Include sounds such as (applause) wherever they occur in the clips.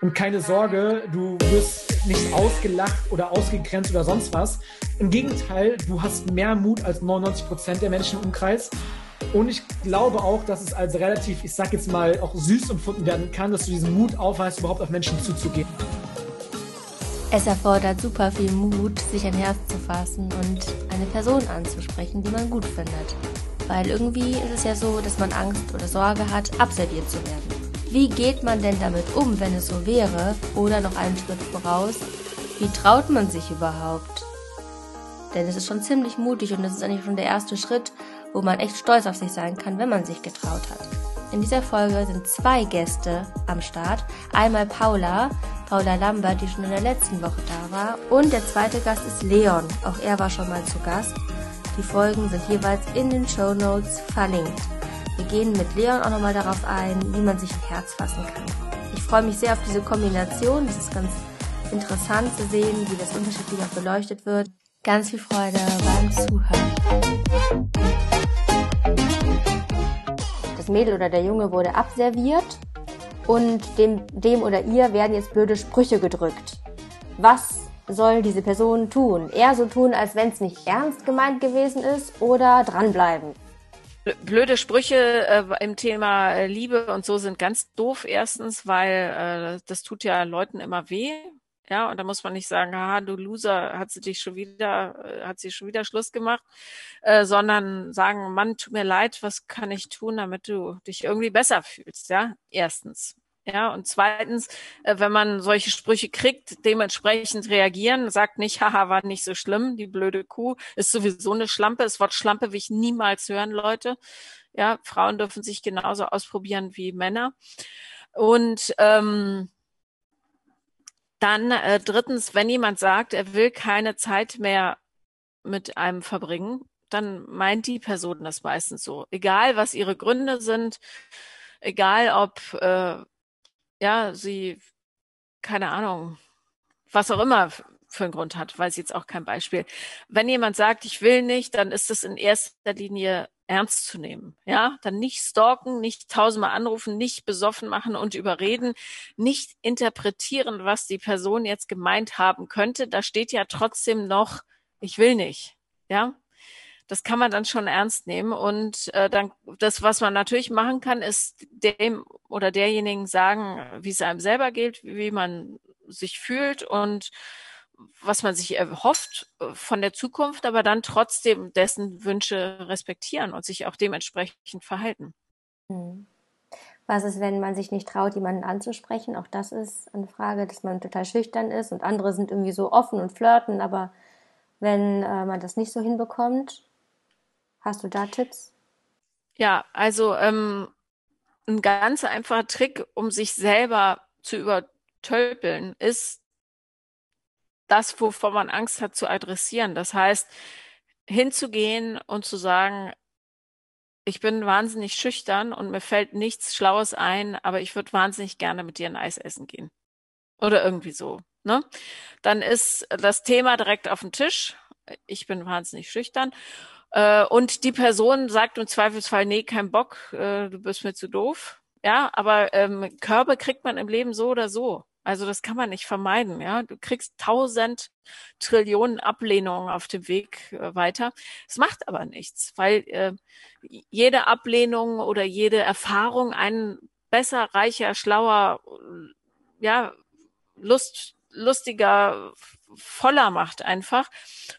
Und keine Sorge, du wirst nicht ausgelacht oder ausgegrenzt oder sonst was. Im Gegenteil, du hast mehr Mut als 99 Prozent der Menschen im Umkreis. Und ich glaube auch, dass es als relativ, ich sag jetzt mal, auch süß empfunden werden kann, dass du diesen Mut aufweist, überhaupt auf Menschen zuzugehen. Es erfordert super viel Mut, sich ein Herz zu fassen und eine Person anzusprechen, die man gut findet. Weil irgendwie ist es ja so, dass man Angst oder Sorge hat, abserviert zu werden. Wie geht man denn damit um, wenn es so wäre? Oder noch einen Schritt voraus, wie traut man sich überhaupt? Denn es ist schon ziemlich mutig und es ist eigentlich schon der erste Schritt, wo man echt stolz auf sich sein kann, wenn man sich getraut hat. In dieser Folge sind zwei Gäste am Start. Einmal Paula, Paula Lambert, die schon in der letzten Woche da war. Und der zweite Gast ist Leon. Auch er war schon mal zu Gast. Die Folgen sind jeweils in den Show Notes verlinkt. Wir gehen mit Leon auch nochmal darauf ein, wie man sich ein Herz fassen kann. Ich freue mich sehr auf diese Kombination. Es ist ganz interessant zu sehen, wie das unterschiedlich auch beleuchtet wird. Ganz viel Freude beim Zuhören. Das Mädel oder der Junge wurde abserviert und dem, dem oder ihr werden jetzt blöde Sprüche gedrückt. Was soll diese Person tun? Eher so tun, als wenn es nicht ernst gemeint gewesen ist oder dranbleiben? Blöde Sprüche äh, im Thema äh, Liebe und so sind ganz doof erstens, weil äh, das tut ja Leuten immer weh. Ja, und da muss man nicht sagen, haha, du Loser, hat sie dich schon wieder, äh, hat sie schon wieder Schluss gemacht, äh, sondern sagen, Mann, tut mir leid, was kann ich tun, damit du dich irgendwie besser fühlst, ja? Erstens. Ja, und zweitens, äh, wenn man solche Sprüche kriegt, dementsprechend reagieren, sagt nicht, haha, war nicht so schlimm, die blöde Kuh ist sowieso eine Schlampe. Das Wort Schlampe will ich niemals hören, Leute. Ja, Frauen dürfen sich genauso ausprobieren wie Männer. Und ähm, dann äh, drittens, wenn jemand sagt, er will keine Zeit mehr mit einem verbringen, dann meint die Person das meistens so. Egal, was ihre Gründe sind, egal ob äh, ja, sie, keine Ahnung, was auch immer für einen Grund hat, weiß jetzt auch kein Beispiel. Wenn jemand sagt, ich will nicht, dann ist es in erster Linie ernst zu nehmen. Ja, dann nicht stalken, nicht tausendmal anrufen, nicht besoffen machen und überreden, nicht interpretieren, was die Person jetzt gemeint haben könnte. Da steht ja trotzdem noch, ich will nicht. Ja, das kann man dann schon ernst nehmen. Und äh, dann das, was man natürlich machen kann, ist dem oder derjenigen sagen, wie es einem selber geht, wie man sich fühlt und was man sich erhofft von der Zukunft, aber dann trotzdem dessen Wünsche respektieren und sich auch dementsprechend verhalten. Hm. Was ist, wenn man sich nicht traut, jemanden anzusprechen? Auch das ist eine Frage, dass man total schüchtern ist und andere sind irgendwie so offen und flirten, aber wenn äh, man das nicht so hinbekommt, Hast du da Tipps? Ja, also ähm, ein ganz einfacher Trick, um sich selber zu übertölpeln, ist das, wovor man Angst hat, zu adressieren. Das heißt, hinzugehen und zu sagen, ich bin wahnsinnig schüchtern und mir fällt nichts Schlaues ein, aber ich würde wahnsinnig gerne mit dir ein Eis essen gehen. Oder irgendwie so. Ne? Dann ist das Thema direkt auf dem Tisch. Ich bin wahnsinnig schüchtern. Äh, und die Person sagt im Zweifelsfall, nee, kein Bock, äh, du bist mir zu doof. Ja, aber ähm, Körbe kriegt man im Leben so oder so. Also das kann man nicht vermeiden. Ja, du kriegst tausend Trillionen Ablehnungen auf dem Weg äh, weiter. Es macht aber nichts, weil äh, jede Ablehnung oder jede Erfahrung einen besser, reicher, schlauer, ja, Lust, lustiger, voller macht einfach.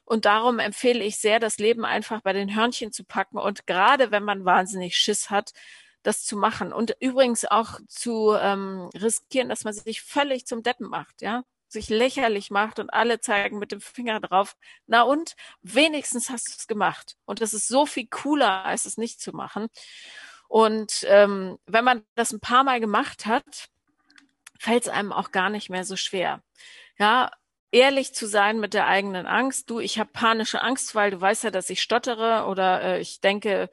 Und darum empfehle ich sehr, das Leben einfach bei den Hörnchen zu packen und gerade wenn man wahnsinnig Schiss hat, das zu machen und übrigens auch zu ähm, riskieren, dass man sich völlig zum Deppen macht, ja, sich lächerlich macht und alle zeigen mit dem Finger drauf. Na und wenigstens hast du es gemacht und das ist so viel cooler, als es nicht zu machen. Und ähm, wenn man das ein paar Mal gemacht hat, fällt es einem auch gar nicht mehr so schwer. Ja, ehrlich zu sein mit der eigenen Angst. Du, ich habe panische Angst, weil du weißt ja, dass ich stottere oder äh, ich denke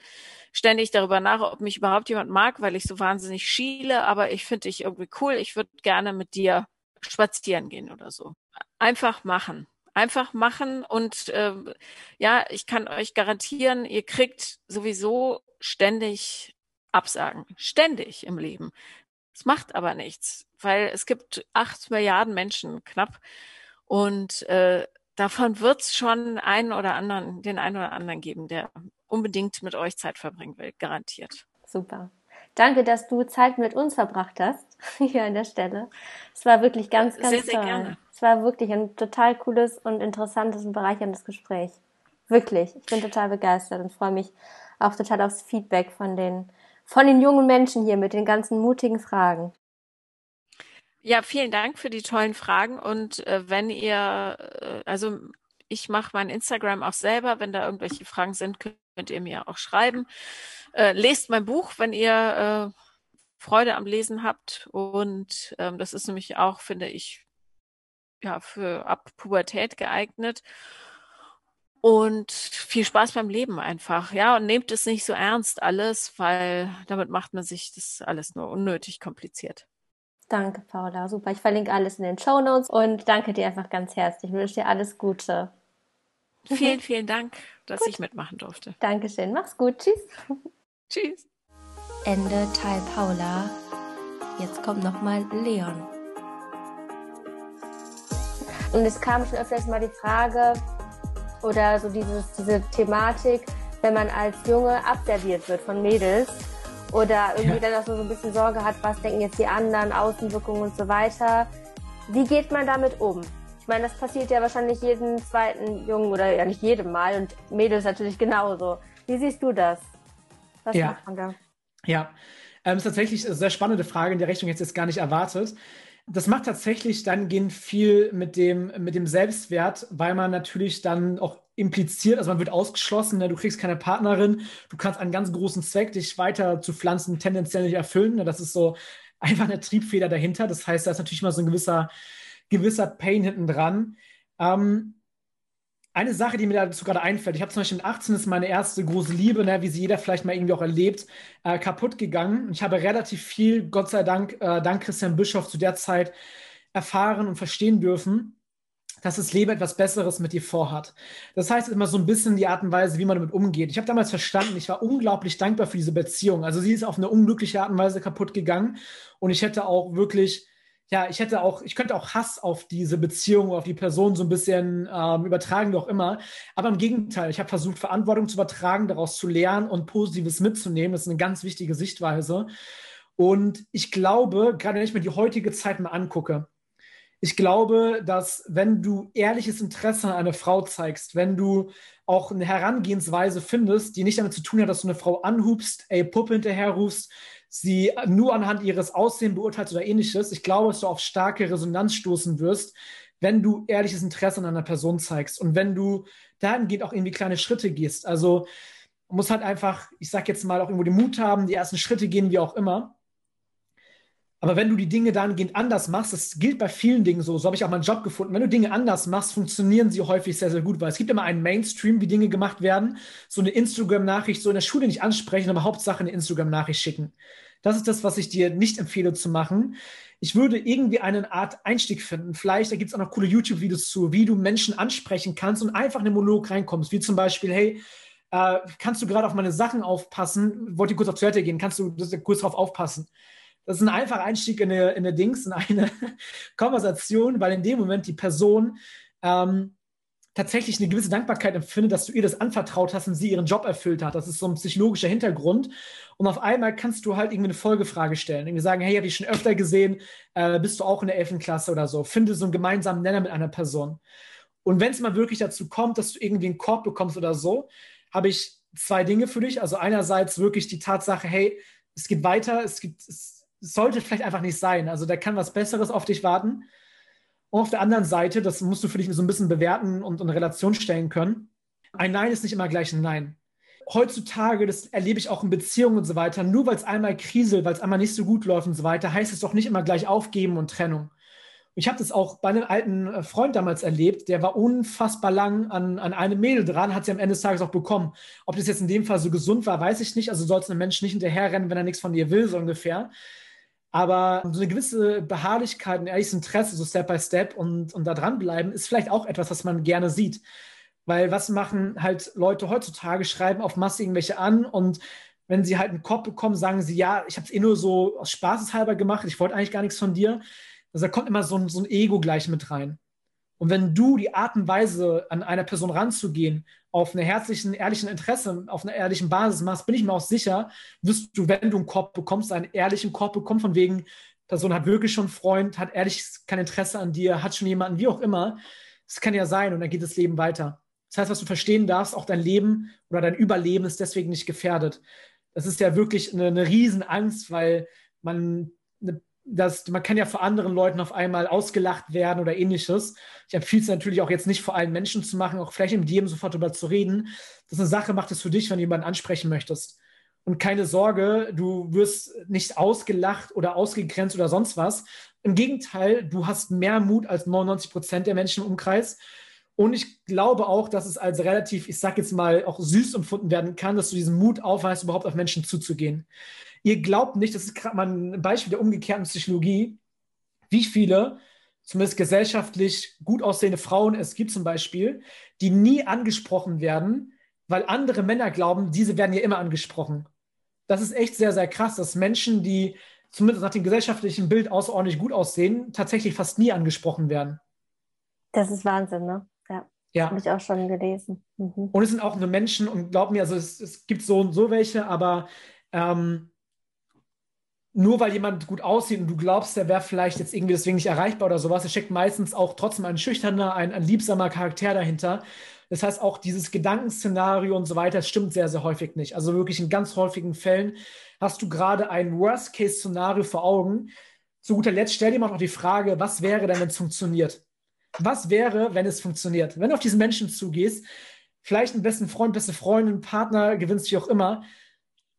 ständig darüber nach, ob mich überhaupt jemand mag, weil ich so wahnsinnig schiele, aber ich finde dich irgendwie cool. Ich würde gerne mit dir spazieren gehen oder so. Einfach machen. Einfach machen und äh, ja, ich kann euch garantieren, ihr kriegt sowieso ständig Absagen. Ständig im Leben. Es macht aber nichts weil es gibt acht Milliarden Menschen knapp und äh, davon wird es schon einen oder anderen, den einen oder anderen geben, der unbedingt mit euch Zeit verbringen will, garantiert. Super. Danke, dass du Zeit mit uns verbracht hast, (laughs) hier an der Stelle. Es war wirklich ganz, ganz sehr, toll. Sehr gerne. Es war wirklich ein total cooles und interessantes und bereicherndes Gespräch. Wirklich. Ich bin total begeistert und freue mich auch total aufs Feedback von den, von den jungen Menschen hier mit den ganzen mutigen Fragen. Ja, vielen Dank für die tollen Fragen. Und äh, wenn ihr, äh, also ich mache mein Instagram auch selber, wenn da irgendwelche Fragen sind, könnt ihr mir auch schreiben. Äh, lest mein Buch, wenn ihr äh, Freude am Lesen habt. Und ähm, das ist nämlich auch, finde ich, ja, für ab Pubertät geeignet. Und viel Spaß beim Leben einfach, ja. Und nehmt es nicht so ernst alles, weil damit macht man sich das alles nur unnötig kompliziert. Danke, Paula. Super. Ich verlinke alles in den Show Notes und danke dir einfach ganz herzlich. Ich wünsche dir alles Gute. Vielen, (laughs) vielen Dank, dass gut. ich mitmachen durfte. Dankeschön. Mach's gut. Tschüss. (laughs) Tschüss. Ende Teil Paula. Jetzt kommt nochmal Leon. Und es kam schon öfters mal die Frage oder so dieses, diese Thematik, wenn man als Junge abserviert wird von Mädels oder irgendwie ja. dann auch so ein bisschen Sorge hat, was denken jetzt die anderen, Außenwirkungen und so weiter. Wie geht man damit um? Ich meine, das passiert ja wahrscheinlich jeden zweiten Jungen oder ja nicht jedem Mal und Mädels natürlich genauso. Wie siehst du das? Was ja. macht man da? Ja, ähm, ist tatsächlich eine sehr spannende Frage, in der Richtung jetzt, jetzt gar nicht erwartet. Das macht tatsächlich dann gehen viel mit dem, mit dem Selbstwert, weil man natürlich dann auch impliziert, also man wird ausgeschlossen, ne? du kriegst keine Partnerin, du kannst einen ganz großen Zweck, dich weiter zu pflanzen, tendenziell nicht erfüllen. Ne? Das ist so einfach eine Triebfeder dahinter. Das heißt, da ist natürlich mal so ein gewisser, gewisser Pain hinten dran. Ähm, eine Sache, die mir dazu gerade einfällt, ich habe zum Beispiel mit 18 ist meine erste große Liebe, ne, wie sie jeder vielleicht mal irgendwie auch erlebt, äh, kaputt gegangen. Ich habe relativ viel, Gott sei Dank, äh, dank Christian Bischof zu der Zeit erfahren und verstehen dürfen dass das Leben etwas Besseres mit dir vorhat. Das heißt immer so ein bisschen die Art und Weise, wie man damit umgeht. Ich habe damals verstanden, ich war unglaublich dankbar für diese Beziehung. Also sie ist auf eine unglückliche Art und Weise kaputt gegangen und ich hätte auch wirklich, ja, ich hätte auch, ich könnte auch Hass auf diese Beziehung, auf die Person so ein bisschen ähm, übertragen, wie auch immer. Aber im Gegenteil, ich habe versucht, Verantwortung zu übertragen, daraus zu lernen und Positives mitzunehmen. Das ist eine ganz wichtige Sichtweise. Und ich glaube, gerade wenn ich mir die heutige Zeit mal angucke, ich glaube, dass wenn du ehrliches Interesse an einer Frau zeigst, wenn du auch eine Herangehensweise findest, die nicht damit zu tun hat, dass du eine Frau anhubst, ey, Puppe hinterherrufst, sie nur anhand ihres Aussehens beurteilst oder ähnliches, ich glaube, dass du auf starke Resonanz stoßen wirst, wenn du ehrliches Interesse an einer Person zeigst und wenn du dahingehend auch irgendwie kleine Schritte gehst. Also muss halt einfach, ich sag jetzt mal, auch irgendwo den Mut haben, die ersten Schritte gehen, wie auch immer. Aber wenn du die Dinge dahingehend anders machst, das gilt bei vielen Dingen so, so habe ich auch meinen Job gefunden, wenn du Dinge anders machst, funktionieren sie häufig sehr, sehr gut, weil es gibt immer einen Mainstream, wie Dinge gemacht werden. So eine Instagram-Nachricht, so in der Schule nicht ansprechen, aber Hauptsache eine Instagram-Nachricht schicken. Das ist das, was ich dir nicht empfehle zu machen. Ich würde irgendwie eine Art Einstieg finden. Vielleicht, da gibt es auch noch coole YouTube-Videos zu, wie du Menschen ansprechen kannst und einfach in den Monolog reinkommst. Wie zum Beispiel, hey, äh, kannst du gerade auf meine Sachen aufpassen? Wollte kurz auf Toilette gehen? Kannst du kurz darauf aufpassen? Das ist ein einfacher Einstieg in eine, in eine Dings, in eine (laughs) Konversation, weil in dem Moment die Person ähm, tatsächlich eine gewisse Dankbarkeit empfindet, dass du ihr das anvertraut hast und sie ihren Job erfüllt hat. Das ist so ein psychologischer Hintergrund. Und auf einmal kannst du halt irgendwie eine Folgefrage stellen. Irgendwie sagen, hey, habe ich schon öfter gesehen, äh, bist du auch in der 11. Klasse oder so. Finde so einen gemeinsamen Nenner mit einer Person. Und wenn es mal wirklich dazu kommt, dass du irgendwie einen Korb bekommst oder so, habe ich zwei Dinge für dich. Also einerseits wirklich die Tatsache, hey, es geht weiter, es gibt, es, sollte vielleicht einfach nicht sein. Also da kann was Besseres auf dich warten. Und auf der anderen Seite, das musst du für dich so ein bisschen bewerten und in Relation stellen können. Ein Nein ist nicht immer gleich ein Nein. Heutzutage, das erlebe ich auch in Beziehungen und so weiter, nur weil es einmal kriselt, weil es einmal nicht so gut läuft und so weiter, heißt es doch nicht immer gleich Aufgeben und Trennung. Ich habe das auch bei einem alten äh, Freund damals erlebt, der war unfassbar lang an, an einem Mädel dran, hat sie am Ende des Tages auch bekommen. Ob das jetzt in dem Fall so gesund war, weiß ich nicht. Also soll es einem Menschen nicht hinterherrennen, wenn er nichts von dir will, so ungefähr. Aber so eine gewisse Beharrlichkeit und ehrliches Interesse, so Step by Step und, und da dranbleiben, ist vielleicht auch etwas, was man gerne sieht. Weil was machen halt Leute heutzutage? Schreiben auf Masse irgendwelche an und wenn sie halt einen Kopf bekommen, sagen sie, ja, ich habe es eh nur so aus Spaßeshalber gemacht, ich wollte eigentlich gar nichts von dir. Also da kommt immer so ein, so ein Ego gleich mit rein. Und wenn du die Art und Weise, an einer Person ranzugehen, auf einer herzlichen, ehrlichen Interesse, auf einer ehrlichen Basis machst, bin ich mir auch sicher, wirst du, wenn du einen Korb bekommst, einen ehrlichen Korb bekommen, von wegen, Person hat wirklich schon einen Freund, hat ehrlich kein Interesse an dir, hat schon jemanden, wie auch immer. Das kann ja sein und dann geht das Leben weiter. Das heißt, was du verstehen darfst, auch dein Leben oder dein Überleben ist deswegen nicht gefährdet. Das ist ja wirklich eine, eine Riesenangst, weil man eine dass man kann ja vor anderen Leuten auf einmal ausgelacht werden oder ähnliches. Ich empfehle es natürlich auch jetzt nicht vor allen Menschen zu machen, auch vielleicht mit jedem sofort darüber zu reden. Das ist eine Sache, macht es für dich, wenn du jemanden ansprechen möchtest. Und keine Sorge, du wirst nicht ausgelacht oder ausgegrenzt oder sonst was. Im Gegenteil, du hast mehr Mut als 99 Prozent der Menschen im Umkreis. Und ich glaube auch, dass es als relativ, ich sag jetzt mal, auch süß empfunden werden kann, dass du diesen Mut aufweist, überhaupt auf Menschen zuzugehen. Ihr glaubt nicht, das ist gerade mal ein Beispiel der umgekehrten Psychologie, wie viele, zumindest gesellschaftlich gut aussehende Frauen es gibt zum Beispiel, die nie angesprochen werden, weil andere Männer glauben, diese werden ja immer angesprochen. Das ist echt sehr, sehr krass, dass Menschen, die zumindest nach dem gesellschaftlichen Bild außerordentlich gut aussehen, tatsächlich fast nie angesprochen werden. Das ist Wahnsinn, ne? Ja. ja. Habe ich auch schon gelesen. Mhm. Und es sind auch nur Menschen, und glaub mir, also es, es gibt so und so welche, aber ähm, nur weil jemand gut aussieht und du glaubst, der wäre vielleicht jetzt irgendwie deswegen nicht erreichbar oder sowas, es steckt meistens auch trotzdem ein schüchterner, ein, ein liebsamer Charakter dahinter. Das heißt, auch dieses Gedankenszenario und so weiter, das stimmt sehr, sehr häufig nicht. Also wirklich in ganz häufigen Fällen hast du gerade ein Worst-Case-Szenario vor Augen. Zu guter Letzt stell dir mal noch die Frage, was wäre denn, wenn es funktioniert? Was wäre, wenn es funktioniert? Wenn du auf diesen Menschen zugehst, vielleicht einen besten Freund, beste Freundin, Partner gewinnst, wie auch immer,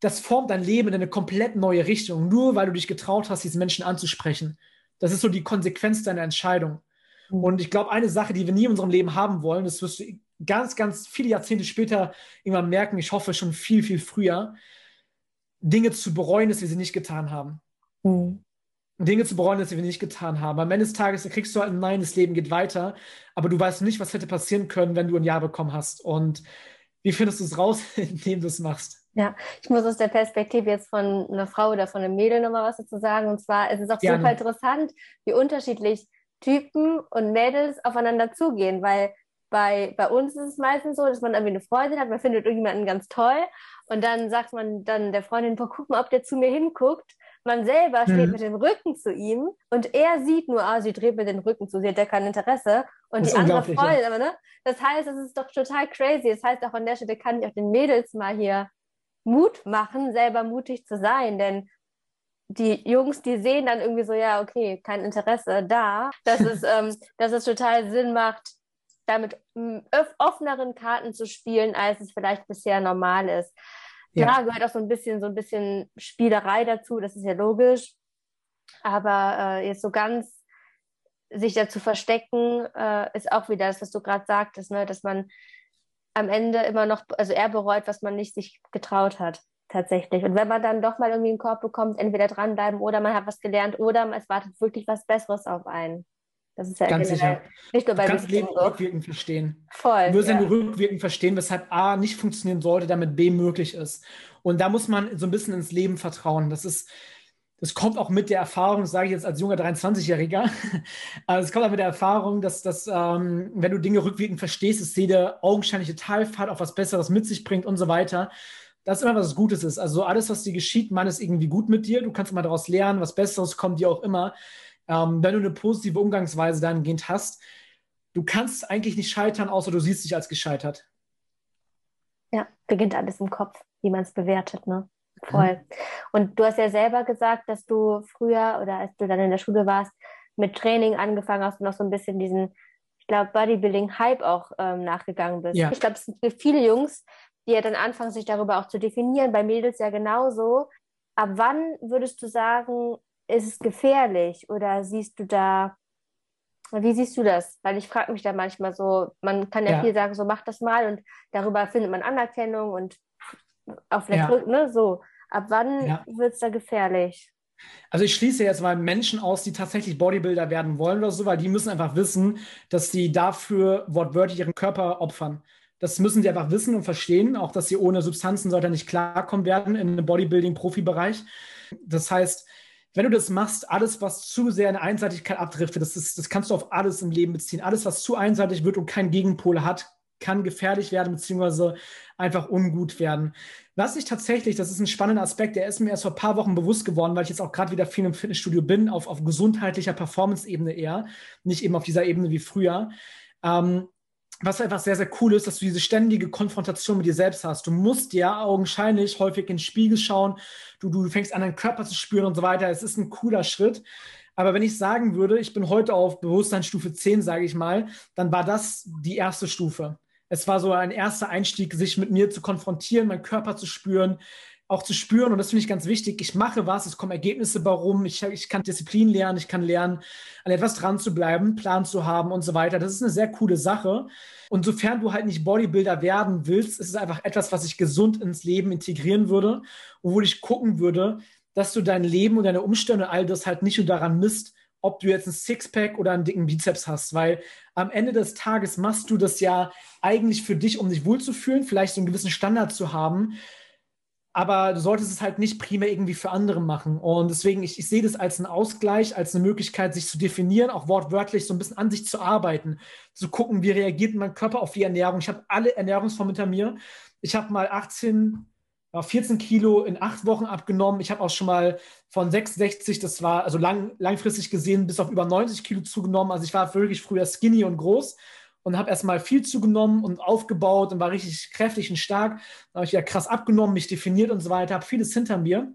das formt dein Leben in eine komplett neue Richtung, nur weil du dich getraut hast, diesen Menschen anzusprechen. Das ist so die Konsequenz deiner Entscheidung. Mhm. Und ich glaube, eine Sache, die wir nie in unserem Leben haben wollen, das wirst du ganz, ganz viele Jahrzehnte später irgendwann merken, ich hoffe schon viel, viel früher, Dinge zu bereuen, dass wir sie nicht getan haben. Mhm. Dinge zu bereuen, dass wir nicht getan haben. Am Ende des Tages kriegst du halt ein Nein, das Leben geht weiter, aber du weißt nicht, was hätte passieren können, wenn du ein Ja bekommen hast. Und wie findest du es raus, (laughs) indem du es machst? Ja, ich muss aus der Perspektive jetzt von einer Frau oder von einem Mädel nochmal was dazu sagen. Und zwar es ist auch Gerne. super interessant, wie unterschiedlich Typen und Mädels aufeinander zugehen, weil bei, bei uns ist es meistens so, dass man irgendwie eine Freundin hat, man findet irgendjemanden ganz toll und dann sagt man dann der Freundin, boah, guck mal, ob der zu mir hinguckt. Man selber steht mhm. mit dem Rücken zu ihm und er sieht nur, ah, sie dreht mir den Rücken zu, sie hat ja kein Interesse. Und die andere Freundin, ja. aber ne? Das heißt, es ist doch total crazy. Das heißt, auch an der Stelle kann ich auch den Mädels mal hier Mut machen, selber mutig zu sein, denn die Jungs, die sehen dann irgendwie so, ja, okay, kein Interesse da, dass es, (laughs) ähm, dass es total Sinn macht, damit offeneren Karten zu spielen, als es vielleicht bisher normal ist. Ja. Klar gehört auch so ein bisschen, so ein bisschen Spielerei dazu, das ist ja logisch. Aber äh, jetzt so ganz sich dazu verstecken, äh, ist auch wieder das, was du gerade sagtest, ne? dass man am Ende immer noch, also er bereut, was man nicht sich getraut hat, tatsächlich. Und wenn man dann doch mal irgendwie einen Korb bekommt, entweder dranbleiben oder man hat was gelernt oder es wartet wirklich was Besseres auf einen. Das ist ja Ganz sicher. Nicht nur bei du kannst Leben so. rückwirkend verstehen. Voll. Du wirst ja rückwirkend verstehen, weshalb A nicht funktionieren sollte, damit B möglich ist. Und da muss man so ein bisschen ins Leben vertrauen. Das ist, das kommt auch mit der Erfahrung, das sage ich jetzt als junger 23-Jähriger, also (laughs) es kommt auch mit der Erfahrung, dass, dass ähm, wenn du Dinge rückwirkend verstehst, ist jede augenscheinliche Talfahrt auch was Besseres mit sich bringt und so weiter. Das ist immer was Gutes ist. Also alles, was dir geschieht, man ist irgendwie gut mit dir. Du kannst immer daraus lernen, was Besseres kommt dir auch immer. Ähm, wenn du eine positive Umgangsweise dahingehend hast, du kannst eigentlich nicht scheitern, außer du siehst dich als gescheitert. Ja, beginnt alles im Kopf, wie man es bewertet, ne? Voll. Und du hast ja selber gesagt, dass du früher oder als du dann in der Schule warst, mit Training angefangen hast und noch so ein bisschen diesen, ich glaube, Bodybuilding-Hype auch ähm, nachgegangen bist. Ja. Ich glaube, es sind viele Jungs, die ja dann anfangen, sich darüber auch zu definieren, bei Mädels ja genauso. Ab wann würdest du sagen, ist es gefährlich oder siehst du da, wie siehst du das? Weil ich frage mich da manchmal so, man kann ja, ja, viel sagen, so mach das mal und darüber findet man Anerkennung und auch vielleicht, ja. ne, so. Ab wann ja. wird es da gefährlich? Also ich schließe jetzt mal Menschen aus, die tatsächlich Bodybuilder werden wollen oder so, weil die müssen einfach wissen, dass sie dafür wortwörtlich ihren Körper opfern. Das müssen sie einfach wissen und verstehen, auch dass sie ohne Substanzen sollte nicht klarkommen werden in einem Bodybuilding-Profibereich. Das heißt, wenn du das machst, alles, was zu sehr in Einseitigkeit abdriftet, das, ist, das kannst du auf alles im Leben beziehen. Alles, was zu einseitig wird und keinen Gegenpol hat, kann gefährlich werden, beziehungsweise einfach ungut werden. Was ich tatsächlich, das ist ein spannender Aspekt, der ist mir erst vor ein paar Wochen bewusst geworden, weil ich jetzt auch gerade wieder viel im Fitnessstudio bin, auf, auf gesundheitlicher Performance-Ebene eher, nicht eben auf dieser Ebene wie früher. Ähm, was einfach sehr, sehr cool ist, dass du diese ständige Konfrontation mit dir selbst hast. Du musst ja augenscheinlich häufig in den Spiegel schauen, du, du fängst an, deinen Körper zu spüren und so weiter. Es ist ein cooler Schritt. Aber wenn ich sagen würde, ich bin heute auf Bewusstseinsstufe 10, sage ich mal, dann war das die erste Stufe. Es war so ein erster Einstieg, sich mit mir zu konfrontieren, meinen Körper zu spüren, auch zu spüren, und das finde ich ganz wichtig, ich mache was, es kommen Ergebnisse warum, ich, ich kann Disziplin lernen, ich kann lernen, an etwas dran zu bleiben, Plan zu haben und so weiter. Das ist eine sehr coole Sache. Und sofern du halt nicht Bodybuilder werden willst, ist es einfach etwas, was ich gesund ins Leben integrieren würde, wo ich gucken würde, dass du dein Leben und deine Umstände und all das halt nicht nur daran misst, ob du jetzt ein Sixpack oder einen dicken Bizeps hast, weil am Ende des Tages machst du das ja eigentlich für dich, um dich wohlzufühlen, vielleicht so einen gewissen Standard zu haben. Aber du solltest es halt nicht primär irgendwie für andere machen. Und deswegen, ich, ich sehe das als einen Ausgleich, als eine Möglichkeit, sich zu definieren, auch wortwörtlich so ein bisschen an sich zu arbeiten, zu gucken, wie reagiert mein Körper auf die Ernährung. Ich habe alle Ernährungsformen hinter mir. Ich habe mal 18 14 Kilo in acht Wochen abgenommen. Ich habe auch schon mal von 66, das war also lang, langfristig gesehen, bis auf über 90 Kilo zugenommen. Also ich war wirklich früher skinny und groß und habe erstmal viel zugenommen und aufgebaut und war richtig kräftig und stark. Dann habe ich ja krass abgenommen, mich definiert und so weiter, habe vieles hinter mir.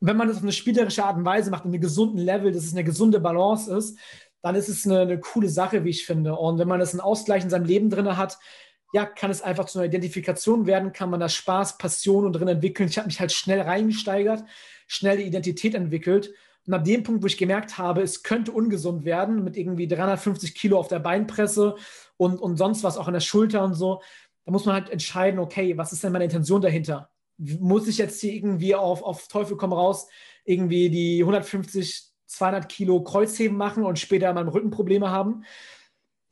Und wenn man das auf eine spielerische Art und Weise macht, in einem gesunden Level, dass es eine gesunde Balance ist, dann ist es eine, eine coole Sache, wie ich finde. Und wenn man das einen Ausgleich in seinem Leben drin hat, ja, kann es einfach zu einer Identifikation werden, kann man da Spaß, Passion und drin entwickeln. Ich habe mich halt schnell reingesteigert, schnell die Identität entwickelt. Und ab dem Punkt, wo ich gemerkt habe, es könnte ungesund werden, mit irgendwie 350 Kilo auf der Beinpresse und, und sonst was auch an der Schulter und so, da muss man halt entscheiden, okay, was ist denn meine Intention dahinter? Muss ich jetzt hier irgendwie auf, auf Teufel komm raus irgendwie die 150, 200 Kilo Kreuzheben machen und später mal Rückenprobleme haben?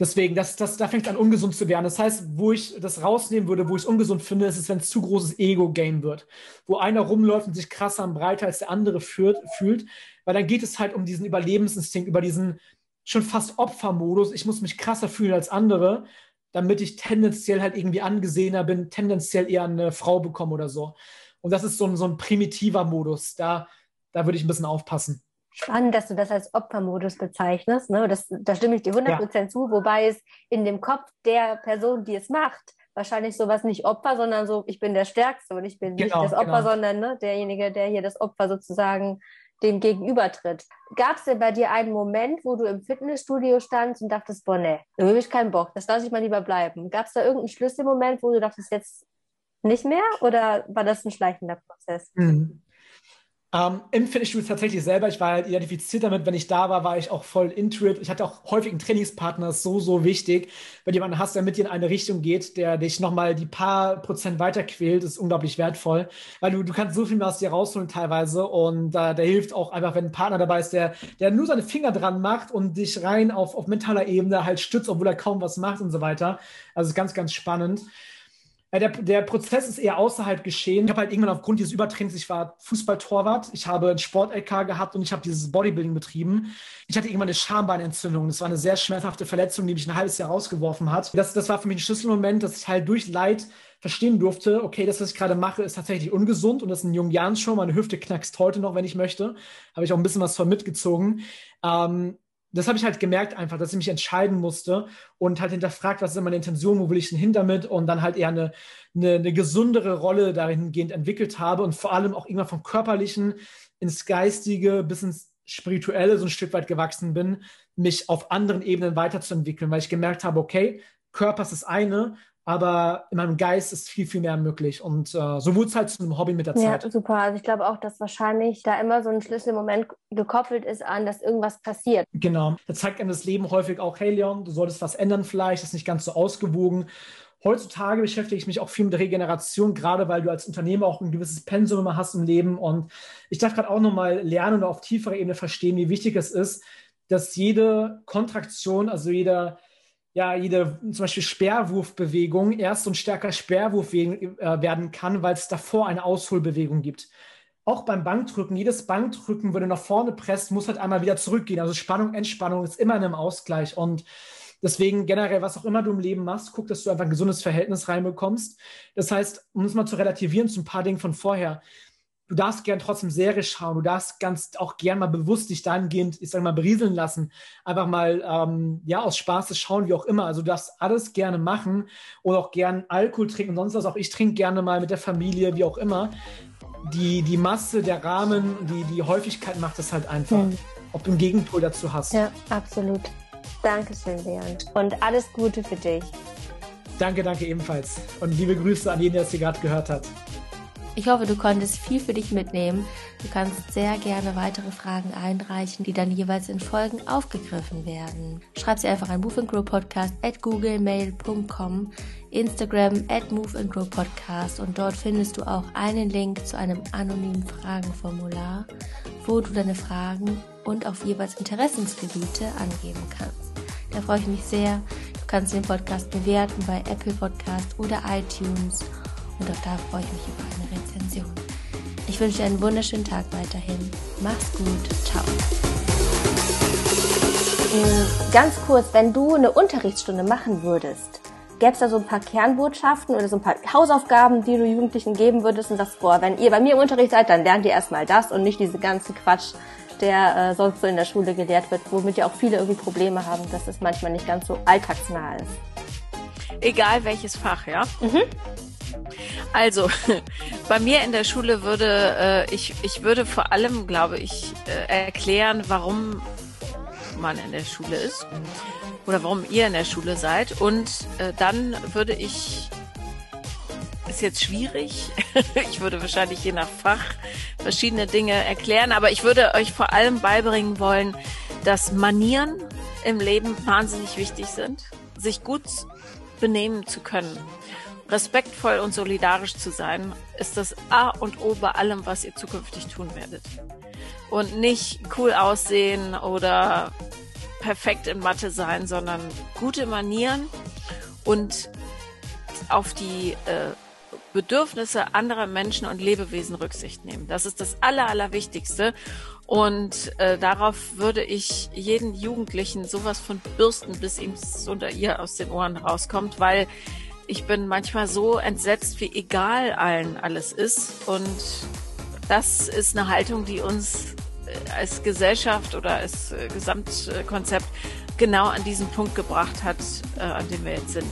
Deswegen, das, das, da fängt an, ungesund zu werden. Das heißt, wo ich das rausnehmen würde, wo ich es ungesund finde, ist es, wenn es zu großes Ego-Game wird. Wo einer rumläuft und sich krasser und breiter als der andere führt, fühlt. Weil dann geht es halt um diesen Überlebensinstinkt, über diesen schon fast Opfermodus. Ich muss mich krasser fühlen als andere, damit ich tendenziell halt irgendwie angesehener bin, tendenziell eher eine Frau bekomme oder so. Und das ist so ein, so ein primitiver Modus. Da, da würde ich ein bisschen aufpassen. Spannend, dass du das als Opfermodus bezeichnest. Ne? Das, da stimme ich dir 100% ja. zu, wobei es in dem Kopf der Person, die es macht, wahrscheinlich sowas nicht Opfer, sondern so, ich bin der Stärkste und ich bin genau, nicht das Opfer, genau. sondern ne, derjenige, der hier das Opfer sozusagen dem gegenübertritt. Gab es denn bei dir einen Moment, wo du im Fitnessstudio standst und dachtest, boah, nee, da habe ich keinen Bock, das lasse ich mal lieber bleiben? Gab es da irgendeinen Schlüsselmoment, wo du dachtest, jetzt nicht mehr oder war das ein schleichender Prozess? Mhm. Ähm, Im Fitnessstudio tatsächlich selber, ich war halt identifiziert damit, wenn ich da war, war ich auch voll into it. Ich hatte auch häufig einen Trainingspartner, das ist so, so wichtig. Wenn jemanden hast, der mit dir in eine Richtung geht, der dich nochmal die paar Prozent weiter quält, ist unglaublich wertvoll. Weil du, du kannst so viel mehr aus dir rausholen teilweise und äh, der hilft auch einfach, wenn ein Partner dabei ist, der, der nur seine Finger dran macht und dich rein auf, auf mentaler Ebene halt stützt, obwohl er kaum was macht und so weiter. Also ist ganz, ganz spannend. Der, der Prozess ist eher außerhalb geschehen. Ich habe halt irgendwann aufgrund dieses Übertrainings, ich war Fußballtorwart, ich habe ein Sport-LK gehabt und ich habe dieses Bodybuilding betrieben. Ich hatte irgendwann eine Schambeinentzündung. Das war eine sehr schmerzhafte Verletzung, die mich ein halbes Jahr rausgeworfen hat. Das, das war für mich ein Schlüsselmoment, dass ich halt durch Leid verstehen durfte, okay, das, was ich gerade mache, ist tatsächlich ungesund und das ist ein Jungian schon. Meine Hüfte knackst heute noch, wenn ich möchte. Habe ich auch ein bisschen was von mitgezogen. Ähm, das habe ich halt gemerkt einfach, dass ich mich entscheiden musste und halt hinterfragt, was ist meine Intention, wo will ich denn hin damit? Und dann halt eher eine, eine, eine gesundere Rolle dahingehend entwickelt habe und vor allem auch irgendwann vom Körperlichen ins Geistige bis ins Spirituelle so ein Stück weit gewachsen bin, mich auf anderen Ebenen weiterzuentwickeln, weil ich gemerkt habe, okay, Körper ist das eine, aber in meinem Geist ist viel, viel mehr möglich. Und äh, so wurde es halt zu einem Hobby mit der Zeit. Ja, super. Also ich glaube auch, dass wahrscheinlich da immer so ein Schlüsselmoment gekoppelt ist an, dass irgendwas passiert. Genau. Da zeigt einem das Leben häufig auch, hey Leon, du solltest was ändern vielleicht, das ist nicht ganz so ausgewogen. Heutzutage beschäftige ich mich auch viel mit Regeneration, gerade weil du als Unternehmer auch ein gewisses Pensum immer hast im Leben. Und ich darf gerade auch nochmal lernen und auf tieferer Ebene verstehen, wie wichtig es ist, dass jede Kontraktion, also jeder ja, jede zum Beispiel Sperrwurfbewegung erst und stärker Sperrwurf äh, werden kann, weil es davor eine Ausholbewegung gibt. Auch beim Bankdrücken, jedes Bankdrücken, wenn du nach vorne presst, muss halt einmal wieder zurückgehen. Also Spannung, Entspannung ist immer in einem Ausgleich. Und deswegen generell, was auch immer du im Leben machst, guck, dass du einfach ein gesundes Verhältnis reinbekommst. Das heißt, um es mal zu relativieren zu ein paar Dingen von vorher, du darfst gern trotzdem Serie schauen, du darfst ganz auch gern mal bewusst dich dahingehend, ich sag mal, berieseln lassen, einfach mal, ähm, ja, aus Spaß schauen, wie auch immer. Also du darfst alles gerne machen oder auch gern Alkohol trinken und sonst was. Auch ich trinke gerne mal mit der Familie, wie auch immer. Die, die Masse, der Rahmen, die, die Häufigkeit macht es halt einfach. Mhm. Ob du einen Gegenpol dazu hast. Ja, absolut. Dankeschön, Leon. Und alles Gute für dich. Danke, danke ebenfalls. Und liebe Grüße an jeden, der es hier gerade gehört hat. Ich hoffe, du konntest viel für dich mitnehmen. Du kannst sehr gerne weitere Fragen einreichen, die dann jeweils in Folgen aufgegriffen werden. Schreib sie einfach an moveandgrowpodcast at googlemail.com, Instagram at moveandgrowpodcast und dort findest du auch einen Link zu einem anonymen Fragenformular, wo du deine Fragen und auf jeweils Interessensgebiete angeben kannst. Da freue ich mich sehr. Du kannst den Podcast bewerten bei Apple Podcast oder iTunes und auch da freue ich mich über eine Rezension. Ich wünsche dir einen wunderschönen Tag weiterhin. Mach's gut. Ciao. Mm, ganz kurz, wenn du eine Unterrichtsstunde machen würdest, gäbe es da so ein paar Kernbotschaften oder so ein paar Hausaufgaben, die du Jugendlichen geben würdest und sagst, boah, wenn ihr bei mir im Unterricht seid, dann lernt ihr erstmal das und nicht diesen ganzen Quatsch, der äh, sonst so in der Schule gelehrt wird, womit ja auch viele irgendwie Probleme haben, dass es manchmal nicht ganz so alltagsnah ist. Egal welches Fach, ja? Mhm. Also, (laughs) bei mir in der Schule würde äh, ich, ich würde vor allem, glaube ich, äh, erklären, warum man in der Schule ist oder warum ihr in der Schule seid. Und äh, dann würde ich, ist jetzt schwierig, (laughs) ich würde wahrscheinlich je nach Fach verschiedene Dinge erklären, aber ich würde euch vor allem beibringen wollen, dass Manieren im Leben wahnsinnig wichtig sind, sich gut benehmen zu können respektvoll und solidarisch zu sein, ist das A und O bei allem, was ihr zukünftig tun werdet. Und nicht cool aussehen oder perfekt in Mathe sein, sondern gute Manieren und auf die äh, Bedürfnisse anderer Menschen und Lebewesen Rücksicht nehmen. Das ist das Aller, Allerwichtigste. Und äh, darauf würde ich jeden Jugendlichen sowas von bürsten, bis ihm unter ihr aus den Ohren rauskommt, weil ich bin manchmal so entsetzt, wie egal allen alles ist. Und das ist eine Haltung, die uns äh, als Gesellschaft oder als äh, Gesamtkonzept genau an diesen Punkt gebracht hat, äh, an dem wir jetzt sind.